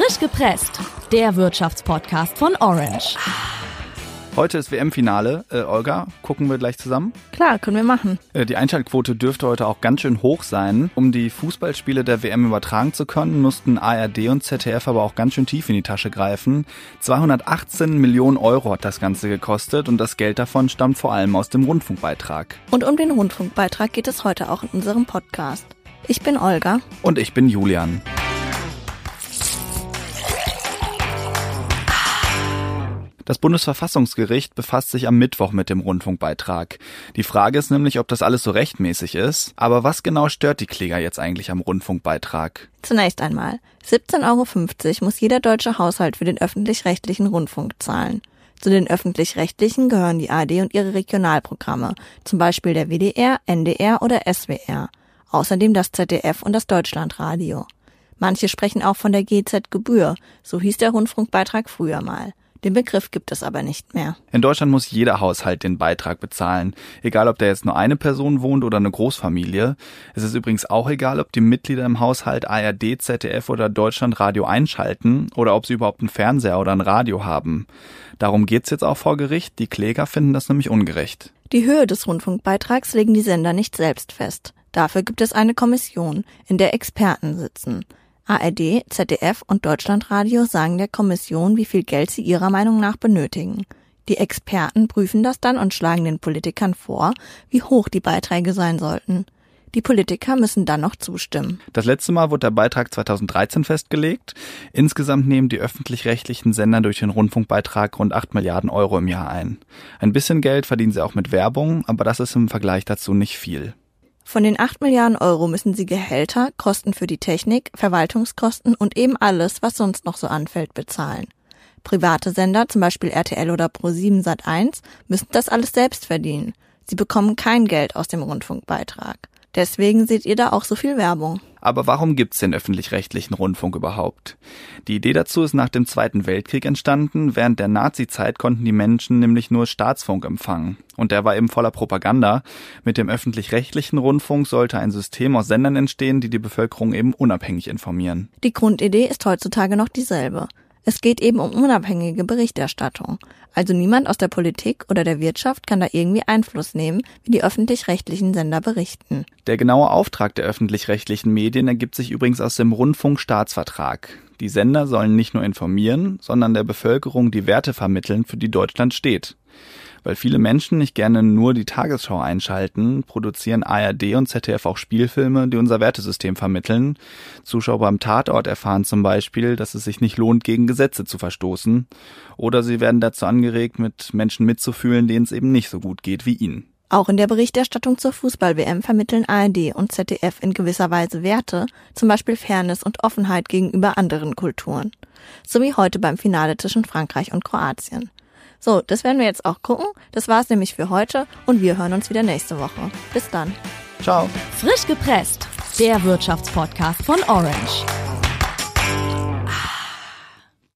Frisch gepresst, der Wirtschaftspodcast von Orange. Heute ist WM-Finale. Äh, Olga, gucken wir gleich zusammen? Klar, können wir machen. Äh, die Einschaltquote dürfte heute auch ganz schön hoch sein. Um die Fußballspiele der WM übertragen zu können, mussten ARD und ZDF aber auch ganz schön tief in die Tasche greifen. 218 Millionen Euro hat das Ganze gekostet und das Geld davon stammt vor allem aus dem Rundfunkbeitrag. Und um den Rundfunkbeitrag geht es heute auch in unserem Podcast. Ich bin Olga. Und ich bin Julian. Das Bundesverfassungsgericht befasst sich am Mittwoch mit dem Rundfunkbeitrag. Die Frage ist nämlich, ob das alles so rechtmäßig ist. Aber was genau stört die Kläger jetzt eigentlich am Rundfunkbeitrag? Zunächst einmal, 17,50 Euro muss jeder deutsche Haushalt für den öffentlich-rechtlichen Rundfunk zahlen. Zu den öffentlich-rechtlichen gehören die ARD und ihre Regionalprogramme, zum Beispiel der WDR, NDR oder SWR. Außerdem das ZDF und das Deutschlandradio. Manche sprechen auch von der GZ-Gebühr, so hieß der Rundfunkbeitrag früher mal. Den Begriff gibt es aber nicht mehr. In Deutschland muss jeder Haushalt den Beitrag bezahlen, egal ob da jetzt nur eine Person wohnt oder eine Großfamilie. Es ist übrigens auch egal, ob die Mitglieder im Haushalt ARD, ZDF oder Deutschlandradio einschalten oder ob sie überhaupt einen Fernseher oder ein Radio haben. Darum geht's jetzt auch vor Gericht. Die Kläger finden das nämlich ungerecht. Die Höhe des Rundfunkbeitrags legen die Sender nicht selbst fest. Dafür gibt es eine Kommission, in der Experten sitzen. ARD, ZDF und Deutschlandradio sagen der Kommission, wie viel Geld sie ihrer Meinung nach benötigen. Die Experten prüfen das dann und schlagen den Politikern vor, wie hoch die Beiträge sein sollten. Die Politiker müssen dann noch zustimmen. Das letzte Mal wurde der Beitrag 2013 festgelegt. Insgesamt nehmen die öffentlich-rechtlichen Sender durch den Rundfunkbeitrag rund 8 Milliarden Euro im Jahr ein. Ein bisschen Geld verdienen sie auch mit Werbung, aber das ist im Vergleich dazu nicht viel. Von den 8 Milliarden Euro müssen sie Gehälter, Kosten für die Technik, Verwaltungskosten und eben alles, was sonst noch so anfällt, bezahlen. Private Sender, zum Beispiel RTL oder Pro7 Sat1, müssen das alles selbst verdienen. Sie bekommen kein Geld aus dem Rundfunkbeitrag. Deswegen seht ihr da auch so viel Werbung. Aber warum gibt's den öffentlich-rechtlichen Rundfunk überhaupt? Die Idee dazu ist nach dem Zweiten Weltkrieg entstanden. Während der Nazi-Zeit konnten die Menschen nämlich nur Staatsfunk empfangen. Und der war eben voller Propaganda. Mit dem öffentlich-rechtlichen Rundfunk sollte ein System aus Sendern entstehen, die die Bevölkerung eben unabhängig informieren. Die Grundidee ist heutzutage noch dieselbe. Es geht eben um unabhängige Berichterstattung. Also niemand aus der Politik oder der Wirtschaft kann da irgendwie Einfluss nehmen, wie die öffentlich-rechtlichen Sender berichten. Der genaue Auftrag der öffentlich-rechtlichen Medien ergibt sich übrigens aus dem Rundfunkstaatsvertrag. Die Sender sollen nicht nur informieren, sondern der Bevölkerung die Werte vermitteln, für die Deutschland steht. Weil viele Menschen nicht gerne nur die Tagesschau einschalten, produzieren ARD und ZDF auch Spielfilme, die unser Wertesystem vermitteln. Zuschauer beim Tatort erfahren zum Beispiel, dass es sich nicht lohnt, gegen Gesetze zu verstoßen. Oder sie werden dazu angeregt, mit Menschen mitzufühlen, denen es eben nicht so gut geht wie ihnen. Auch in der Berichterstattung zur Fußball-WM vermitteln ARD und ZDF in gewisser Weise Werte, zum Beispiel Fairness und Offenheit gegenüber anderen Kulturen. So wie heute beim Finale zwischen Frankreich und Kroatien. So, das werden wir jetzt auch gucken. Das war's nämlich für heute und wir hören uns wieder nächste Woche. Bis dann. Ciao. Frisch gepresst, der Wirtschaftspodcast von Orange.